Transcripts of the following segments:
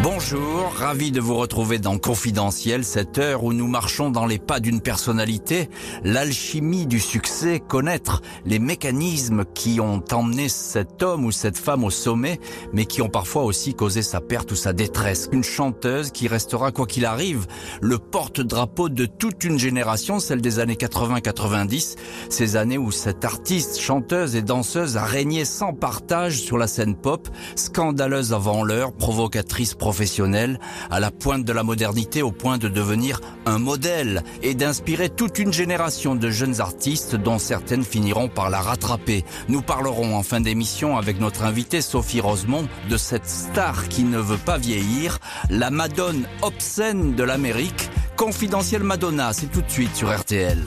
Bonjour, ravi de vous retrouver dans Confidentiel, cette heure où nous marchons dans les pas d'une personnalité, l'alchimie du succès, connaître les mécanismes qui ont emmené cet homme ou cette femme au sommet, mais qui ont parfois aussi causé sa perte ou sa détresse. Une chanteuse qui restera, quoi qu'il arrive, le porte-drapeau de toute une génération, celle des années 80-90, ces années où cette artiste, chanteuse et danseuse a régné sans partage sur la scène pop, scandaleuse avant l'heure, provocatrice professionnelle, à la pointe de la modernité au point de devenir un modèle et d'inspirer toute une génération de jeunes artistes dont certaines finiront par la rattraper. Nous parlerons en fin d'émission avec notre invitée Sophie Rosemont de cette star qui ne veut pas vieillir, la Madone obscène de l'Amérique, confidentielle Madonna, c'est tout de suite sur RTL.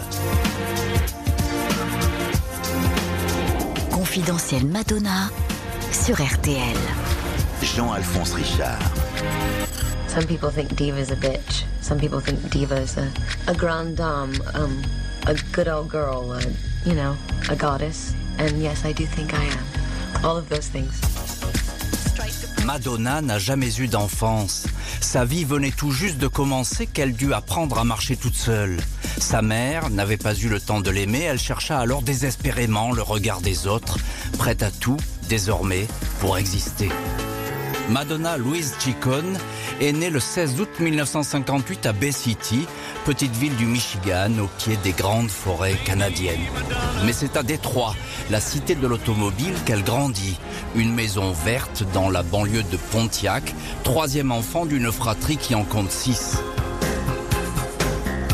Confidentielle Madonna sur RTL. Jean-Alphonse Richard. Some people think diva is a bitch. Some people think diva is a, a grande dame, um, a good old girl, you know, a goddess. And yes, I do think I am. All of those things. Madonna n'a jamais eu d'enfance. Sa vie venait tout juste de commencer qu'elle dut apprendre à marcher toute seule. Sa mère n'avait pas eu le temps de l'aimer, elle chercha alors désespérément le regard des autres, prête à tout, désormais, pour exister. Madonna Louise Chicone est née le 16 août 1958 à Bay City, petite ville du Michigan au pied des grandes forêts canadiennes. Mais c'est à Détroit, la cité de l'automobile, qu'elle grandit. Une maison verte dans la banlieue de Pontiac, troisième enfant d'une fratrie qui en compte six.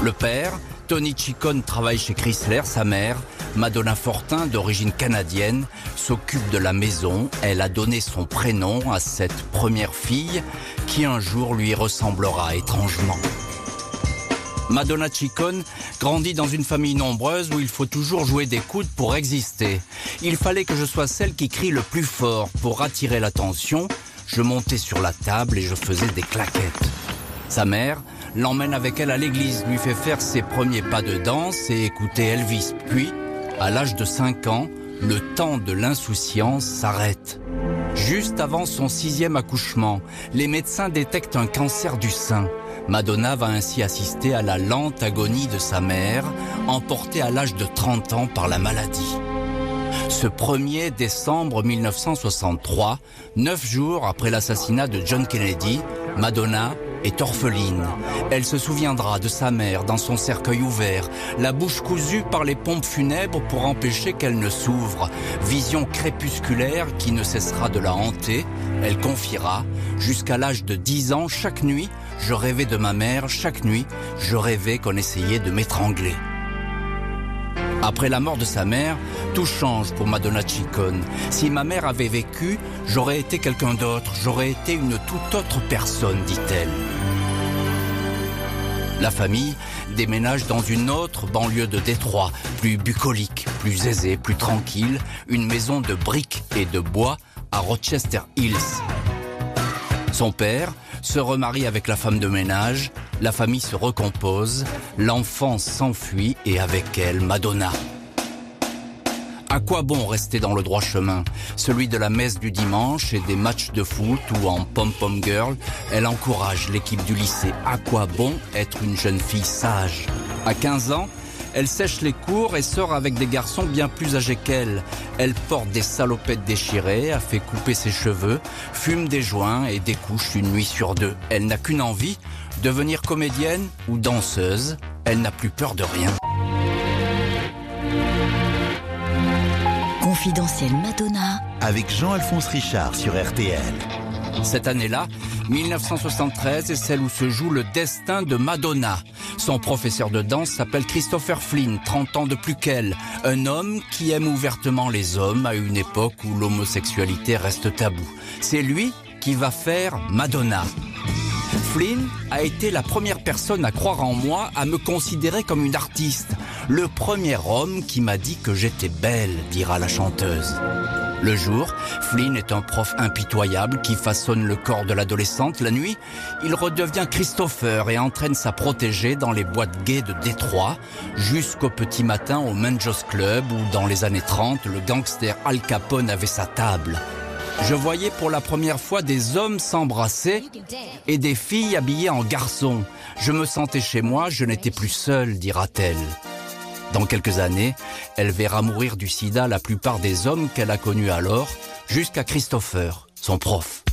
Le père, Tony Chicone, travaille chez Chrysler, sa mère, Madonna Fortin, d'origine canadienne, s'occupe de la maison. Elle a donné son prénom à cette première fille qui un jour lui ressemblera étrangement. Madonna Chicone grandit dans une famille nombreuse où il faut toujours jouer des coudes pour exister. Il fallait que je sois celle qui crie le plus fort pour attirer l'attention. Je montais sur la table et je faisais des claquettes. Sa mère l'emmène avec elle à l'église, lui fait faire ses premiers pas de danse et écouter Elvis. Puis, à l'âge de 5 ans, le temps de l'insouciance s'arrête. Juste avant son sixième accouchement, les médecins détectent un cancer du sein. Madonna va ainsi assister à la lente agonie de sa mère, emportée à l'âge de 30 ans par la maladie. Ce 1er décembre 1963, neuf jours après l'assassinat de John Kennedy, Madonna est orpheline. Elle se souviendra de sa mère dans son cercueil ouvert, la bouche cousue par les pompes funèbres pour empêcher qu'elle ne s'ouvre. Vision crépusculaire qui ne cessera de la hanter. Elle confiera, jusqu'à l'âge de 10 ans, chaque nuit, je rêvais de ma mère, chaque nuit, je rêvais qu'on essayait de m'étrangler. Après la mort de sa mère, tout change pour Madonna Chicone. Si ma mère avait vécu, j'aurais été quelqu'un d'autre, j'aurais été une toute autre personne, dit-elle. La famille déménage dans une autre banlieue de Détroit, plus bucolique, plus aisée, plus tranquille, une maison de briques et de bois à Rochester Hills. Son père se remarie avec la femme de ménage, la famille se recompose, l'enfant s'enfuit et avec elle Madonna. À quoi bon rester dans le droit chemin? Celui de la messe du dimanche et des matchs de foot ou en pom-pom girl, elle encourage l'équipe du lycée. À quoi bon être une jeune fille sage? À 15 ans, elle sèche les cours et sort avec des garçons bien plus âgés qu'elle. Elle porte des salopettes déchirées, a fait couper ses cheveux, fume des joints et découche une nuit sur deux. Elle n'a qu'une envie, devenir comédienne ou danseuse. Elle n'a plus peur de rien. Confidentielle Madonna Avec Jean-Alphonse Richard sur RTL. Cette année-là, 1973, est celle où se joue le destin de Madonna. Son professeur de danse s'appelle Christopher Flynn, 30 ans de plus qu'elle. Un homme qui aime ouvertement les hommes à une époque où l'homosexualité reste tabou. C'est lui qui va faire Madonna. Flynn a été la première personne à croire en moi, à me considérer comme une artiste. Le premier homme qui m'a dit que j'étais belle, dira la chanteuse. Le jour, Flynn est un prof impitoyable qui façonne le corps de l'adolescente. La nuit, il redevient Christopher et entraîne sa protégée dans les boîtes gays de Détroit, jusqu'au petit matin au Manjos Club où, dans les années 30, le gangster Al Capone avait sa table. je voyais pour la première fois des hommes s'embrasser et des filles habillées en garçons. Je me sentais chez moi, je n'étais plus seule, dira-t-elle. Dans quelques années, elle verra mourir du sida la plupart des hommes qu'elle a connus alors, jusqu'à Christopher, son prof.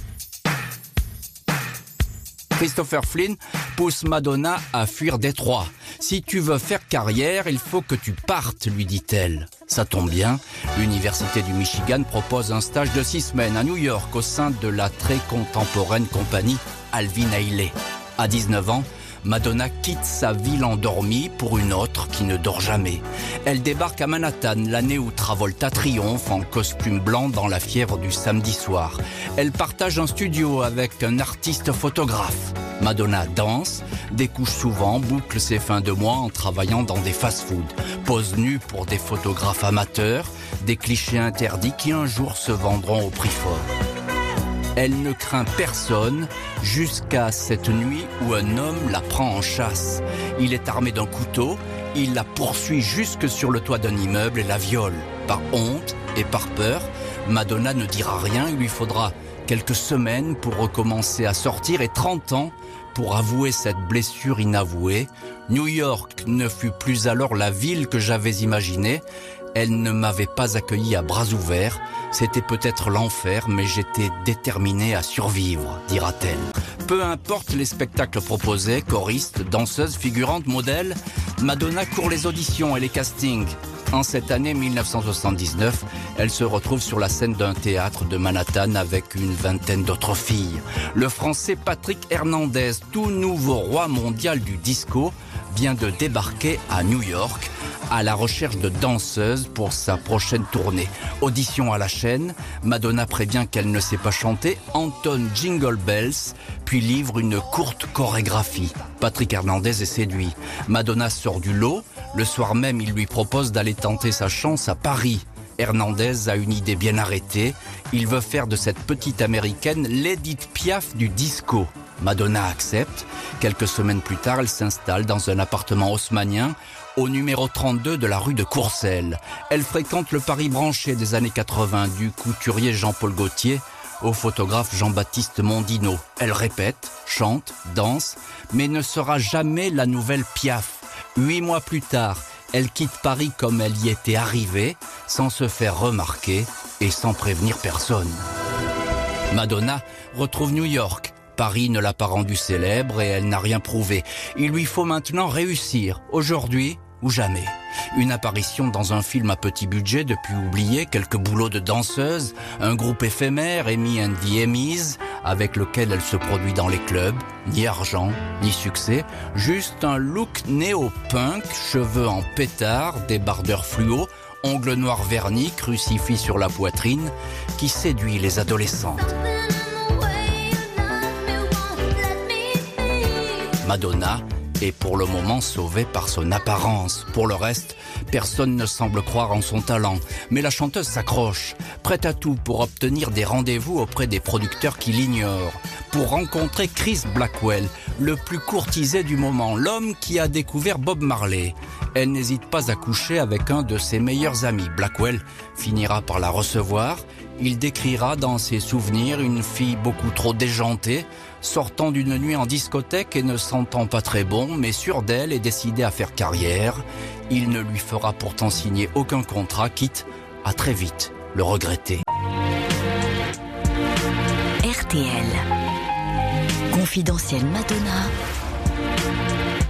Christopher Flynn pousse Madonna à fuir Détroit. Si tu veux faire carrière, il faut que tu partes, lui dit-elle. Ça tombe bien, l'Université du Michigan propose un stage de six semaines à New York au sein de la très contemporaine compagnie Alvin Ailey. À 19 ans, Madonna quitte sa ville endormie pour une autre qui ne dort jamais. Elle débarque à Manhattan l'année où Travolta triomphe en costume blanc dans la fièvre du samedi soir. Elle partage un studio avec un artiste photographe. Madonna danse, découche souvent, boucle ses fins de mois en travaillant dans des fast-foods, pose nue pour des photographes amateurs, des clichés interdits qui un jour se vendront au prix fort. Elle ne craint personne jusqu'à cette nuit où un homme la prend en chasse. Il est armé d'un couteau, il la poursuit jusque sur le toit d'un immeuble et la viole. Par honte et par peur, Madonna ne dira rien, il lui faudra quelques semaines pour recommencer à sortir et 30 ans pour avouer cette blessure inavouée. New York ne fut plus alors la ville que j'avais imaginée. Elle ne m'avait pas accueilli à bras ouverts. C'était peut-être l'enfer, mais j'étais déterminée à survivre, dira-t-elle. Peu importe les spectacles proposés, choristes, danseuses, figurantes, modèles, Madonna court les auditions et les castings. En cette année 1979, elle se retrouve sur la scène d'un théâtre de Manhattan avec une vingtaine d'autres filles. Le français Patrick Hernandez, tout nouveau roi mondial du disco, vient de débarquer à New York à la recherche de danseuses pour sa prochaine tournée. Audition à la chaîne, Madonna prévient qu'elle ne sait pas chanter, entonne Jingle Bells, puis livre une courte chorégraphie. Patrick Hernandez est séduit. Madonna sort du lot. Le soir même, il lui propose d'aller tenter sa chance à Paris. Hernandez a une idée bien arrêtée. Il veut faire de cette petite américaine l'Edith Piaf du disco. Madonna accepte. Quelques semaines plus tard, elle s'installe dans un appartement haussmanien au numéro 32 de la rue de Courcelles. Elle fréquente le Paris branché des années 80 du couturier Jean-Paul Gaultier au photographe Jean-Baptiste Mondino. Elle répète, chante, danse, mais ne sera jamais la nouvelle Piaf. Huit mois plus tard, elle quitte Paris comme elle y était arrivée, sans se faire remarquer et sans prévenir personne. Madonna retrouve New York. Paris ne l'a pas rendue célèbre et elle n'a rien prouvé. Il lui faut maintenant réussir, aujourd'hui ou jamais. Une apparition dans un film à petit budget depuis oublié, quelques boulots de danseuse, un groupe éphémère, Amy and the Emmys, avec lequel elle se produit dans les clubs, ni argent, ni succès, juste un look néo-punk, cheveux en pétard, débardeurs fluo, ongles noirs vernis, crucifix sur la poitrine, qui séduit les adolescentes. Madonna est pour le moment sauvée par son apparence. Pour le reste, personne ne semble croire en son talent. Mais la chanteuse s'accroche, prête à tout pour obtenir des rendez-vous auprès des producteurs qui l'ignorent. Pour rencontrer Chris Blackwell, le plus courtisé du moment, l'homme qui a découvert Bob Marley. Elle n'hésite pas à coucher avec un de ses meilleurs amis. Blackwell finira par la recevoir. Il décrira dans ses souvenirs une fille beaucoup trop déjantée, sortant d'une nuit en discothèque et ne sentant pas très bon, mais sûr d'elle et décidé à faire carrière. Il ne lui fera pourtant signer aucun contrat, quitte à très vite le regretter. RTL. Confidentiel Madonna.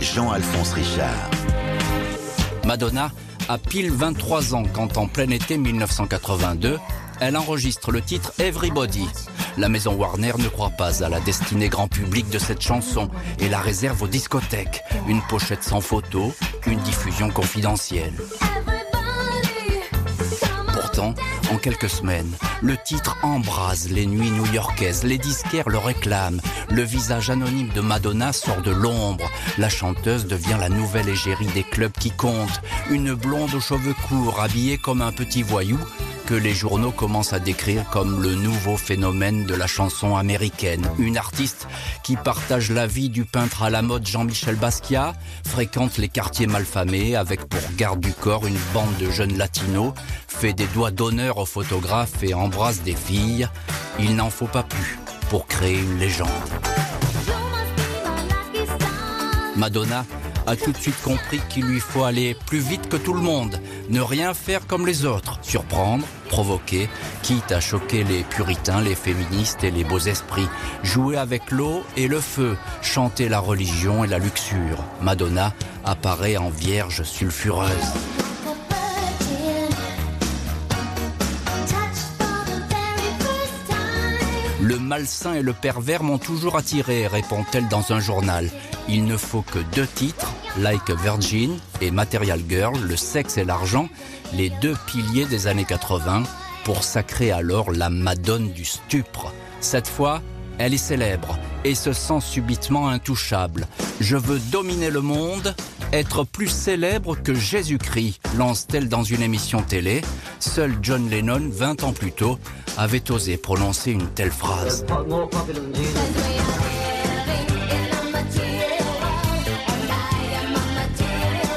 Jean-Alphonse Richard. Madonna a pile 23 ans quand en plein été 1982, elle enregistre le titre Everybody. La maison Warner ne croit pas à la destinée grand public de cette chanson et la réserve aux discothèques. Une pochette sans photo, une diffusion confidentielle. Pourtant, en quelques semaines, le titre embrase les nuits new-yorkaises. Les disquaires le réclament. Le visage anonyme de Madonna sort de l'ombre. La chanteuse devient la nouvelle égérie des clubs qui comptent. Une blonde aux cheveux courts, habillée comme un petit voyou, que les journaux commencent à décrire comme le nouveau phénomène de la chanson américaine. Une artiste qui partage la vie du peintre à la mode Jean-Michel Basquiat, fréquente les quartiers malfamés avec pour garde du corps une bande de jeunes latinos, fait des doigts d'honneur aux photographes et embrasse des filles. Il n'en faut pas plus pour créer une légende. Madonna a tout de suite compris qu'il lui faut aller plus vite que tout le monde, ne rien faire comme les autres, surprendre, provoquer, quitte à choquer les puritains, les féministes et les beaux esprits, jouer avec l'eau et le feu, chanter la religion et la luxure. Madonna apparaît en vierge sulfureuse. Le malsain et le pervers m'ont toujours attiré, répond-elle dans un journal. Il ne faut que deux titres, Like Virgin et Material Girl, le sexe et l'argent, les deux piliers des années 80, pour sacrer alors la Madone du stupre. Cette fois, elle est célèbre et se sent subitement intouchable. Je veux dominer le monde, être plus célèbre que Jésus-Christ, lance-t-elle dans une émission télé. Seul John Lennon, 20 ans plus tôt, avait osé prononcer une telle phrase.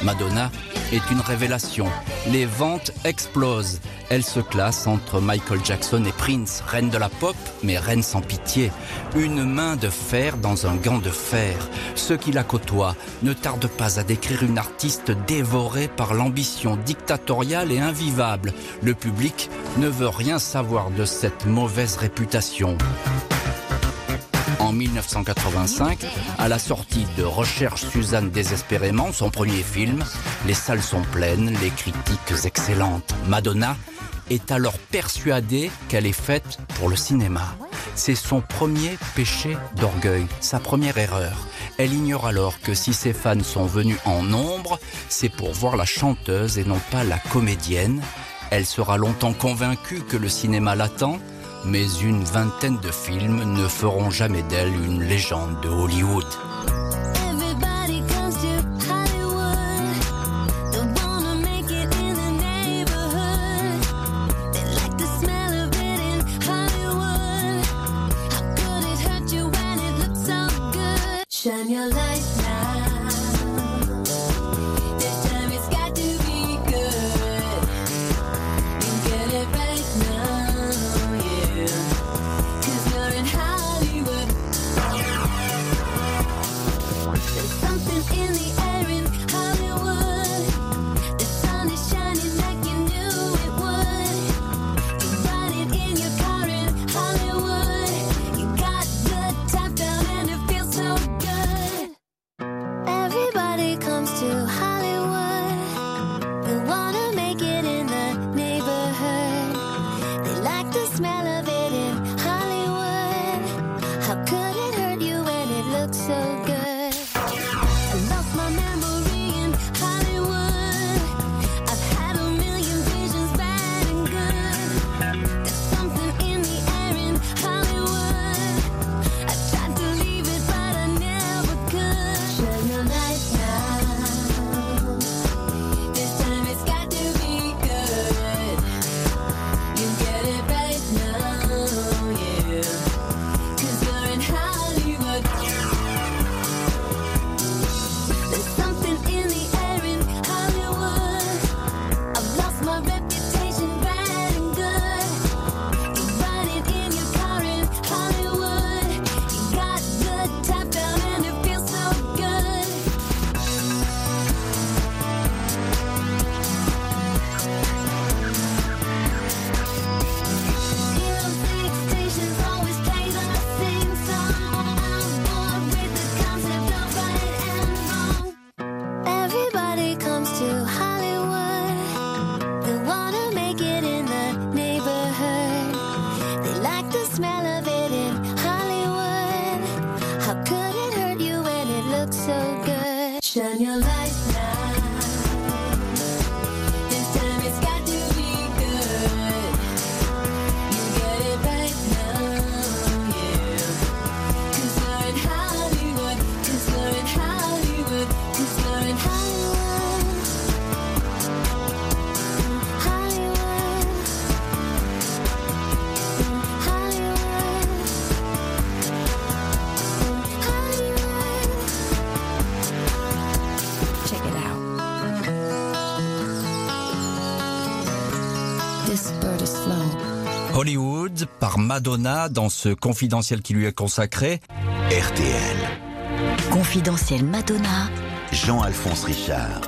Madonna est une révélation. Les ventes explosent. Elle se classe entre Michael Jackson et Prince, reine de la pop, mais reine sans pitié. Une main de fer dans un gant de fer. Ceux qui la côtoient ne tardent pas à décrire une artiste dévorée par l'ambition dictatoriale et invivable. Le public ne veut rien savoir de cette mauvaise réputation en 1985, à la sortie de Recherche Suzanne désespérément, son premier film, les salles sont pleines, les critiques excellentes. Madonna est alors persuadée qu'elle est faite pour le cinéma. C'est son premier péché d'orgueil, sa première erreur. Elle ignore alors que si ses fans sont venus en nombre, c'est pour voir la chanteuse et non pas la comédienne. Elle sera longtemps convaincue que le cinéma l'attend mais une vingtaine de films ne feront jamais d'elle une légende de Hollywood. Madonna dans ce confidentiel qui lui est consacré. RTL. Confidentiel Madonna. Jean-Alphonse Richard.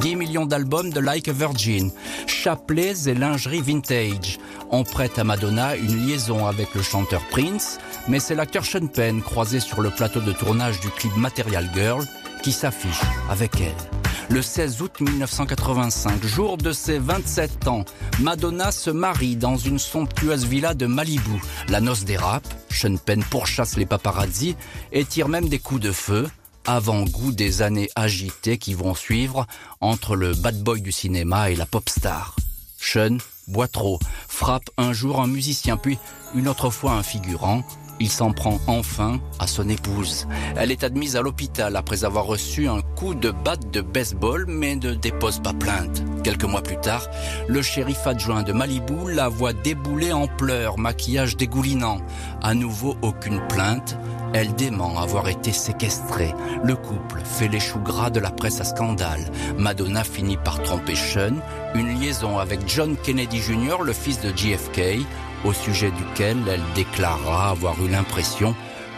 10 millions d'albums de Like a Virgin, chapelets et lingerie vintage. On prête à Madonna une liaison avec le chanteur Prince, mais c'est l'acteur Sean Penn, croisé sur le plateau de tournage du clip Material Girl, qui s'affiche avec elle. Le 16 août 1985, jour de ses 27 ans, Madonna se marie dans une somptueuse villa de Malibu. La noce dérape, Sean Penn pourchasse les paparazzi et tire même des coups de feu avant-goût des années agitées qui vont suivre entre le bad boy du cinéma et la pop star. Sean boit trop, frappe un jour un musicien, puis une autre fois un figurant. Il s'en prend enfin à son épouse. Elle est admise à l'hôpital après avoir reçu un coup de batte de baseball, mais ne dépose pas plainte. Quelques mois plus tard, le shérif adjoint de Malibu la voit débouler en pleurs, maquillage dégoulinant. À nouveau, aucune plainte. Elle dément avoir été séquestrée. Le couple fait les choux gras de la presse à scandale. Madonna finit par tromper Sean, une liaison avec John Kennedy Jr., le fils de JFK, au sujet duquel elle déclarera avoir eu l'impression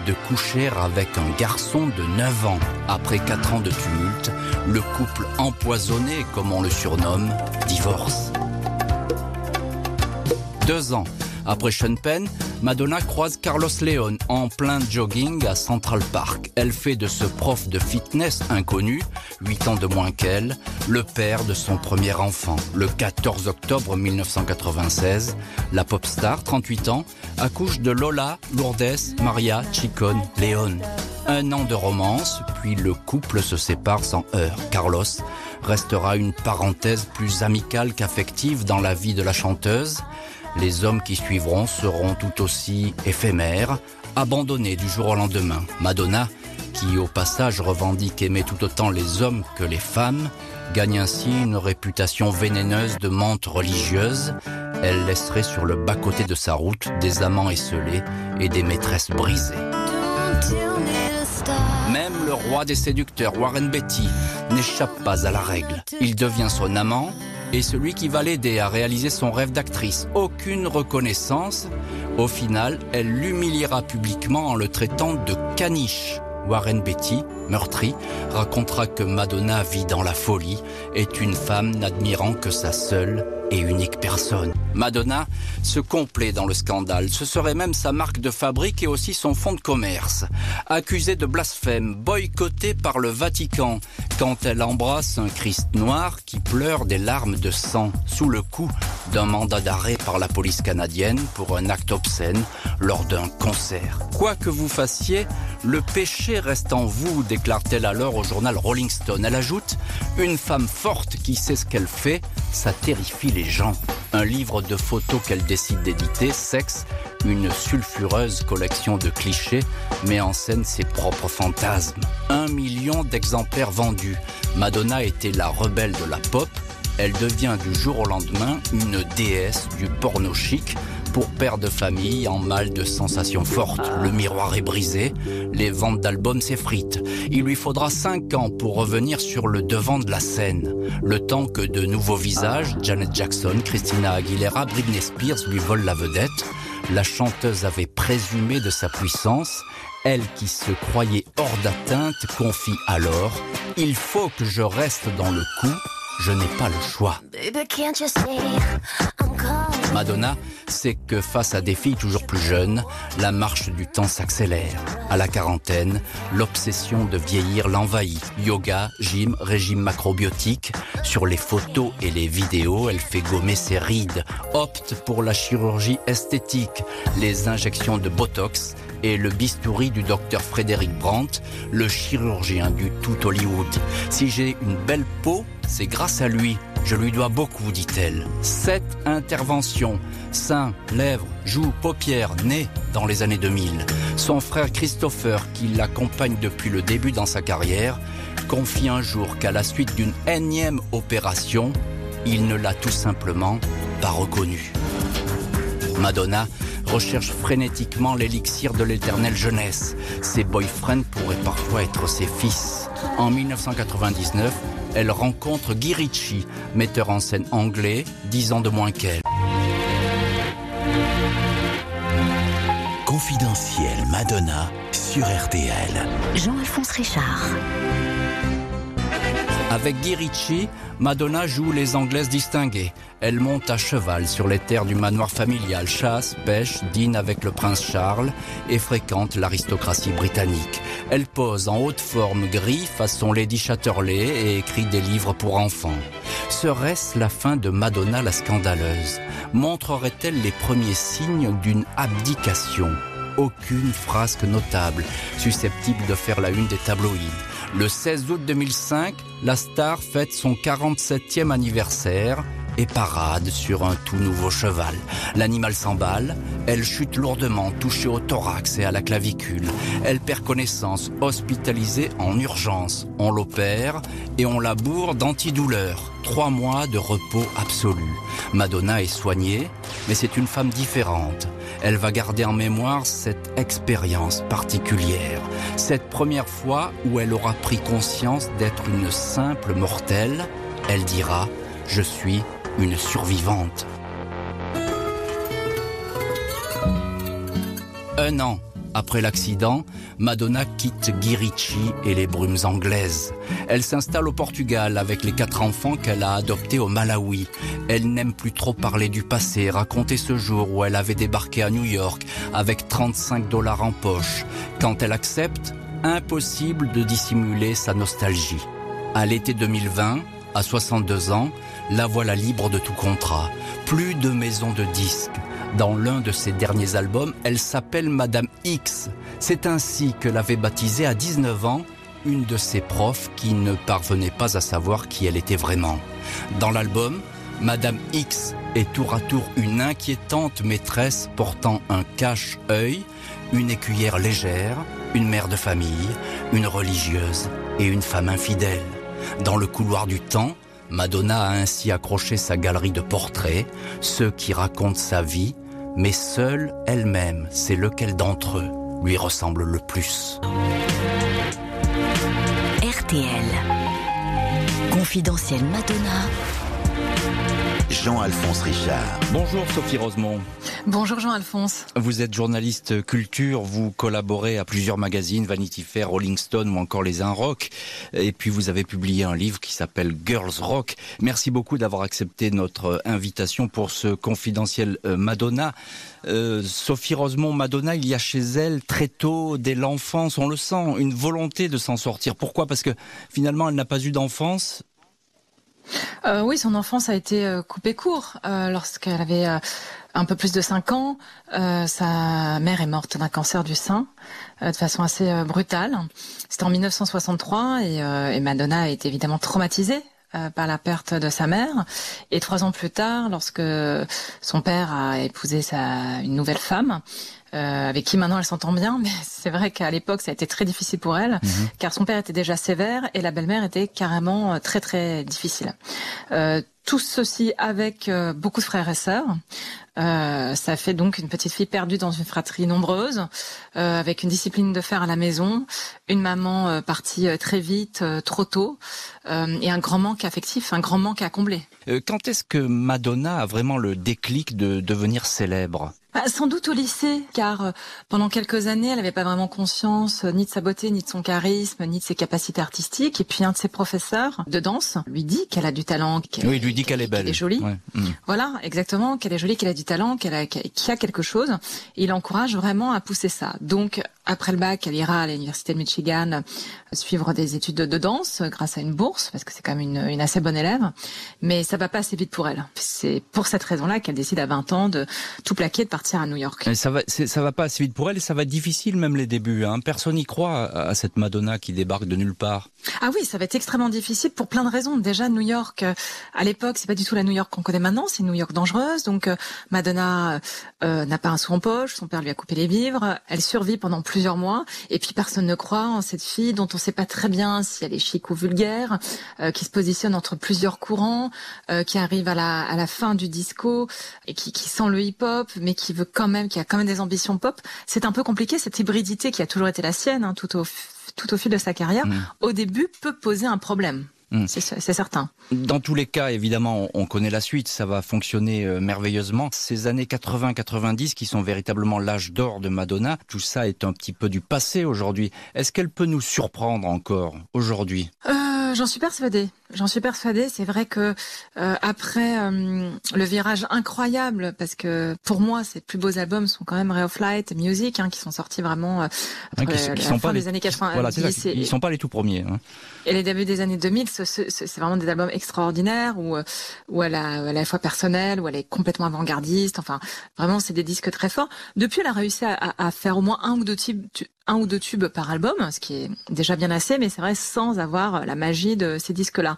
de coucher avec un garçon de 9 ans. Après 4 ans de tumulte, le couple empoisonné, comme on le surnomme, divorce. Deux ans après Sean Penn, Madonna croise Carlos Leon en plein jogging à Central Park. Elle fait de ce prof de fitness inconnu, 8 ans de moins qu'elle, le père de son premier enfant. Le 14 octobre 1996, la pop star, 38 ans, accouche de Lola, Lourdes, Maria, Chicone, Leon. Un an de romance, puis le couple se sépare sans heurts. Carlos restera une parenthèse plus amicale qu'affective dans la vie de la chanteuse. Les hommes qui suivront seront tout aussi éphémères, abandonnés du jour au lendemain. Madonna, qui au passage revendique aimer tout autant les hommes que les femmes, gagne ainsi une réputation vénéneuse de menthe religieuse. Elle laisserait sur le bas-côté de sa route des amants esselés et des maîtresses brisées. Même le roi des séducteurs, Warren Beatty, n'échappe pas à la règle. Il devient son amant et celui qui va l'aider à réaliser son rêve d'actrice. Aucune reconnaissance. Au final, elle l'humiliera publiquement en le traitant de caniche. Warren Beatty, meurtri, racontera que Madonna vit dans la folie, est une femme n'admirant que sa seule et unique personne. Madonna se complaît dans le scandale. Ce serait même sa marque de fabrique et aussi son fonds de commerce. Accusée de blasphème, boycottée par le Vatican, quand elle embrasse un Christ noir qui pleure des larmes de sang sous le coup d'un mandat d'arrêt par la police canadienne pour un acte obscène lors d'un concert. Quoi que vous fassiez, le péché reste en vous, déclare-t-elle alors au journal Rolling Stone. Elle ajoute Une femme forte qui sait ce qu'elle fait, ça terrifie les gens. Un livre de photos qu'elle décide d'éditer, Sexe, une sulfureuse collection de clichés, met en scène ses propres fantasmes. Un million d'exemplaires vendus. Madonna était la rebelle de la pop. Elle devient du jour au lendemain une déesse du porno chic pour père de famille en mal de sensations fortes. Le miroir est brisé, les ventes d'albums s'effritent. Il lui faudra cinq ans pour revenir sur le devant de la scène. Le temps que de nouveaux visages, Janet Jackson, Christina Aguilera, Britney Spears lui volent la vedette. La chanteuse avait présumé de sa puissance. Elle qui se croyait hors d'atteinte confie alors ⁇ Il faut que je reste dans le coup, je n'ai pas le choix ⁇ Madonna sait que face à des filles toujours plus jeunes, la marche du temps s'accélère. À la quarantaine, l'obsession de vieillir l'envahit. Yoga, gym, régime macrobiotique. Sur les photos et les vidéos, elle fait gommer ses rides, opte pour la chirurgie esthétique, les injections de Botox et le bistouri du docteur Frédéric Brandt, le chirurgien du tout Hollywood. Si j'ai une belle peau, c'est grâce à lui. Je lui dois beaucoup, dit-elle. Sept interventions, seins, lèvres, joues, paupières, nez, dans les années 2000. Son frère Christopher, qui l'accompagne depuis le début dans sa carrière, confie un jour qu'à la suite d'une énième opération, il ne l'a tout simplement pas reconnu. Madonna recherche frénétiquement l'élixir de l'éternelle jeunesse. Ses boyfriends pourraient parfois être ses fils. En 1999, elle rencontre Guy Ritchie, metteur en scène anglais, dix ans de moins qu'elle. Confidentiel Madonna sur RTL. Jean-Alphonse Richard. Avec Guy Ritchie, Madonna joue les Anglaises distinguées. Elle monte à cheval sur les terres du manoir familial, chasse, pêche, dîne avec le prince Charles et fréquente l'aristocratie britannique. Elle pose en haute forme gris façon Lady Chatterley et écrit des livres pour enfants. Serait-ce la fin de Madonna la scandaleuse? Montrerait-elle les premiers signes d'une abdication? Aucune frasque notable susceptible de faire la une des tabloïds. Le 16 août 2005, la star fête son 47e anniversaire et parade sur un tout nouveau cheval. L'animal s'emballe, elle chute lourdement, touchée au thorax et à la clavicule. Elle perd connaissance, hospitalisée en urgence. On l'opère et on la bourre d'antidouleurs. Trois mois de repos absolu. Madonna est soignée, mais c'est une femme différente. Elle va garder en mémoire cette expérience particulière, cette première fois où elle aura pris conscience d'être une simple mortelle. Elle dira ⁇ Je suis une survivante. Un an après l'accident, Madonna quitte Guirichi et les brumes anglaises. Elle s'installe au Portugal avec les quatre enfants qu'elle a adoptés au Malawi. Elle n'aime plus trop parler du passé, raconter ce jour où elle avait débarqué à New York avec 35 dollars en poche. Quand elle accepte, impossible de dissimuler sa nostalgie. À l'été 2020, à 62 ans, la voilà libre de tout contrat. Plus de maison de disques. Dans l'un de ses derniers albums, elle s'appelle Madame X. C'est ainsi que l'avait baptisée à 19 ans une de ses profs qui ne parvenait pas à savoir qui elle était vraiment. Dans l'album, Madame X est tour à tour une inquiétante maîtresse portant un cache-œil, une écuyère légère, une mère de famille, une religieuse et une femme infidèle. Dans le couloir du temps, Madonna a ainsi accroché sa galerie de portraits, ceux qui racontent sa vie, mais seule elle-même sait lequel d'entre eux lui ressemble le plus. RTL. Confidentiel Madonna. Jean-Alphonse Richard. Bonjour Sophie Rosemont. Bonjour Jean-Alphonse. Vous êtes journaliste culture, vous collaborez à plusieurs magazines, Vanity Fair, Rolling Stone ou encore Les Un Rock. Et puis vous avez publié un livre qui s'appelle Girls Rock. Merci beaucoup d'avoir accepté notre invitation pour ce confidentiel euh, Madonna. Euh, Sophie Rosemont, Madonna, il y a chez elle très tôt, dès l'enfance, on le sent, une volonté de s'en sortir. Pourquoi? Parce que finalement, elle n'a pas eu d'enfance, euh, oui, son enfance a été euh, coupée court euh, lorsqu'elle avait euh, un peu plus de 5 ans. Euh, sa mère est morte d'un cancer du sein de façon assez brutale. C'était en 1963 et, et, Madonna été évidemment traumatisée par la perte de sa mère. Et trois ans plus tard, lorsque son père a épousé sa, une nouvelle femme, euh, avec qui maintenant elle s'entend bien, mais c'est vrai qu'à l'époque ça a été très difficile pour elle, mhm. car son père était déjà sévère et la belle-mère était carrément euh, très très difficile. Euh, tout ceci avec euh, beaucoup de frères et sœurs. Euh, ça fait donc une petite fille perdue dans une fratrie nombreuse, euh, avec une discipline de fer à la maison, une maman partie très vite, trop tôt, et un grand manque affectif, un grand manque à combler. quand est-ce que Madonna a vraiment le déclic de devenir célèbre? Bah, sans doute au lycée, car euh, pendant quelques années, elle n'avait pas vraiment conscience euh, ni de sa beauté, ni de son charisme, ni de ses capacités artistiques. Et puis un de ses professeurs de danse lui dit qu'elle a du talent. Qu'elle, oui, il lui dit qu'elle est belle. Qu'elle est jolie. Mm. Voilà, exactement, qu'elle est jolie, qu'elle a du talent, qu'elle a, qu'il a quelque chose. Il encourage vraiment à pousser ça. Donc, après le bac, elle ira à l'université de Michigan euh, suivre des études de, danse grâce à une bourse, parce que c'est quand même une, une assez bonne élève. Mais ça va pas assez vite pour elle. C'est pour cette raison-là qu'elle décide à 20 ans de tout plaquer, de partir à New York. ça va, ça va pas assez vite pour elle et ça va être difficile même les débuts. Hein. Personne n'y croit à, cette Madonna qui débarque de nulle part. Ah oui, ça va être extrêmement difficile pour plein de raisons. Déjà, New York, euh, à l'époque, c'est pas du tout la New York qu'on connaît maintenant. C'est une New York dangereuse. Donc, euh, Madonna euh, n'a pas un sou en poche. Son père lui a coupé les vivres. Elle survit pendant plusieurs mois. Et puis, personne ne croit en cette fille dont on sait pas très bien si elle est chic ou vulgaire, qui se positionne entre plusieurs courants, qui arrive à la, à la fin du disco et qui, qui sent le hip-hop, mais qui veut quand même, qui a quand même des ambitions pop. C'est un peu compliqué cette hybridité qui a toujours été la sienne hein, tout au tout au fil de sa carrière. Mm. Au début, peut poser un problème. Mm. C'est certain. Dans tous les cas, évidemment, on connaît la suite, ça va fonctionner euh, merveilleusement. Ces années 80-90 qui sont véritablement l'âge d'or de Madonna, tout ça est un petit peu du passé aujourd'hui. Est-ce qu'elle peut nous surprendre encore aujourd'hui? Euh, J'en suis persuadée. J'en suis persuadée. C'est vrai que euh, après euh, le virage incroyable, parce que pour moi, ses plus beaux albums sont quand même Ray of Light et Music, hein, qui sont sortis vraiment euh, après, qui, sont pas les, années 80. Voilà, ils sont pas les tout premiers. Hein. Et les débuts des années 2000, c'est vraiment des albums extraordinaires où, où elle, a, à la fois personnelle, où elle est complètement avant-gardiste. Enfin, vraiment, c'est des disques très forts. Depuis, elle a réussi à, à faire au moins un ou deux types un ou deux tubes par album, ce qui est déjà bien assez, mais c'est vrai sans avoir la magie de ces disques-là.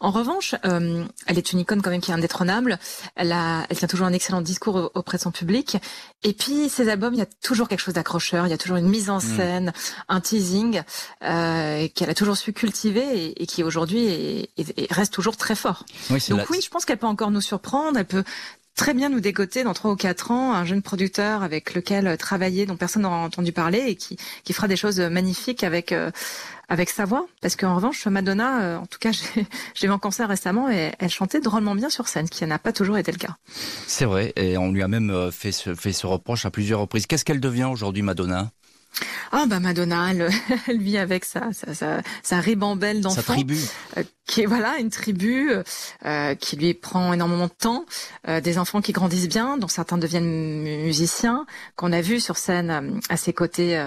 En revanche, euh, elle est une icône quand même qui est indétrônable. Elle, a, elle tient toujours un excellent discours auprès de son public. Et puis, ces albums, il y a toujours quelque chose d'accrocheur, il y a toujours une mise en mm. scène, un teasing euh, qu'elle a toujours su cultiver et, qui aujourd'hui reste toujours très fort. Donc oui, je pense qu'elle peut encore nous surprendre. Elle peut très bien nous dégoter dans trois ou quatre ans un jeune producteur avec lequel travailler, dont personne n'aura entendu parler et qui, qui fera des choses magnifiques avec euh, avec sa voix. Parce qu'en revanche, Madonna, euh, en tout cas, j'ai vu en concert récemment et elle chantait drôlement bien sur scène, qui n'a pas toujours été le cas. C'est vrai, et on lui a même euh, fait ce, fait ce reproche à plusieurs reprises. Qu'est-ce qu'elle devient aujourd'hui, Madonna? Ah bah Madonna, elle, vit avec sa, sa, sa, sa ribambelle d'enfants. Sa tribu. Euh, qui est voilà une tribu euh, qui lui prend énormément de temps, euh, des enfants qui grandissent bien, dont certains deviennent musiciens, qu'on a vu sur scène à ses côtés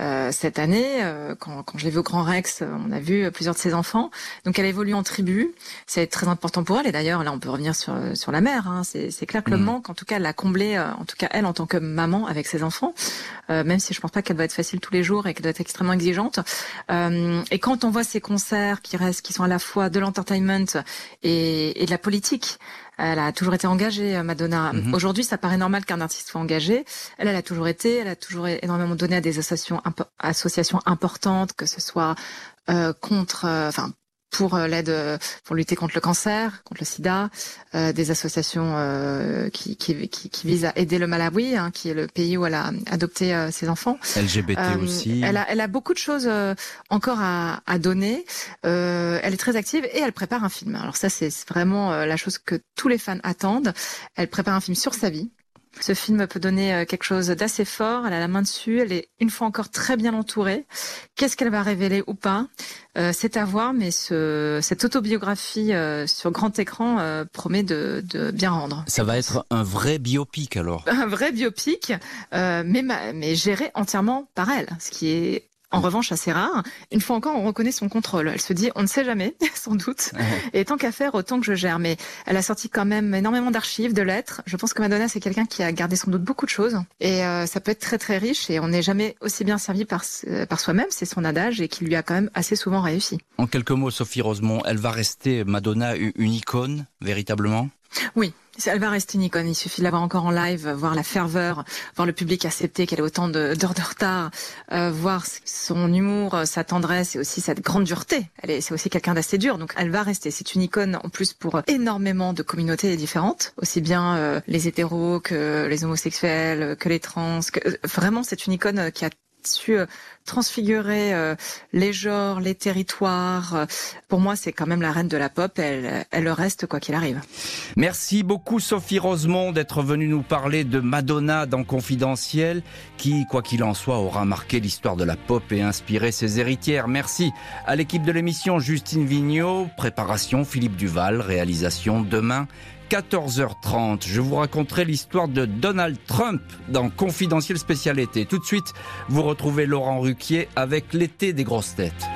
euh, cette année, euh, quand, quand, je l'ai vu au Grand Rex, on a vu plusieurs de ses enfants. Donc elle évolue en tribu, c'est très important pour elle. Et d'ailleurs, là, on peut revenir sur, sur la mère. Hein. C'est clair que le mm. manque, en tout cas, elle l'a comblé, euh, en tout cas elle en tant que maman avec ses enfants, même si je pense pas qu'elle doit être facile tous les jours et qu'elle doit être extrêmement exigeante. et quand on voit ces concerts qui restent, qui sont à la fois de l'entertainment et, et de la politique, elle a toujours été engagée, euh, Madonna. Mhm. Aujourd'hui, ça paraît normal qu'un artiste soit engagé. Elle, elle a toujours été. Elle a toujours énormément donné à des associations, associations importantes, que ce soit euh, contre, euh, enfin pour euh, l'aide euh, pour lutter contre le cancer, contre le sida, euh, des associations euh, qui, qui, qui, qui, visent à aider le Malawi, hein, qui est le pays où elle a adopté euh, ses enfants. LGBT aussi. Elle a, elle a beaucoup de choses encore à, à donner. elle est très active et elle prépare un film. Alors ça, c'est vraiment la chose que tous les fans attendent. Elle prépare un film sur sa vie. Ce film peut donner euh, quelque chose d'assez fort. Elle a la main dessus. Elle est une fois encore très bien entourée. Qu'est-ce qu'elle va révéler ou pas? Euh, C'est à voir, mais ce, cette autobiographie euh, sur grand écran promet de, de, bien rendre. Ça va être un vrai biopic alors. Un vrai biopic, mais, mais géré entièrement par elle, ce qui est en revanche assez rare. Une fois encore, on reconnaît son contrôle. Elle se dit, on ne sait jamais, sans doute. Et tant qu'à faire, autant que je gère. Mais elle a sorti quand même énormément d'archives, de lettres. Je pense que Madonna, c'est quelqu'un qui a gardé sans doute beaucoup de choses. Et euh, ça peut être très très riche. Et on n'est jamais aussi bien servi par, par soi-même. C'est son adage et qui lui a quand même assez souvent réussi. En quelques mots, Sophie Rosemont, elle va rester, Madonna, une icône, véritablement? Oui, elle va rester une icône. Il suffit de la voir encore en live, voir la ferveur, voir le public accepter qu'elle ait autant d'heures de, retard, euh, voir son humour, sa tendresse et aussi cette grande dureté. Elle est, c'est aussi quelqu'un d'assez dur, donc elle va rester. C'est une icône en plus pour énormément de communautés différentes, aussi bien euh, les hétéros que les homosexuels, que les trans. Que, euh, vraiment, c'est une icône qui a su euh, transfigurer euh, les genres, les territoires. Euh, pour moi, c'est quand même la reine de la pop. Elle, elle le reste quoi qu'il arrive. Merci beaucoup Sophie Rosemont d'être venue nous parler de Madonna dans Confidentiel, qui, quoi qu'il en soit, aura marqué l'histoire de la pop et inspiré ses héritières. Merci à l'équipe de l'émission Justine Vignot, préparation Philippe Duval, réalisation demain. 14h30. Je vous raconterai l'histoire de Donald Trump dans Confidentiel spécialité. Tout de suite, vous retrouvez Laurent Ruquier avec l'été des grosses têtes.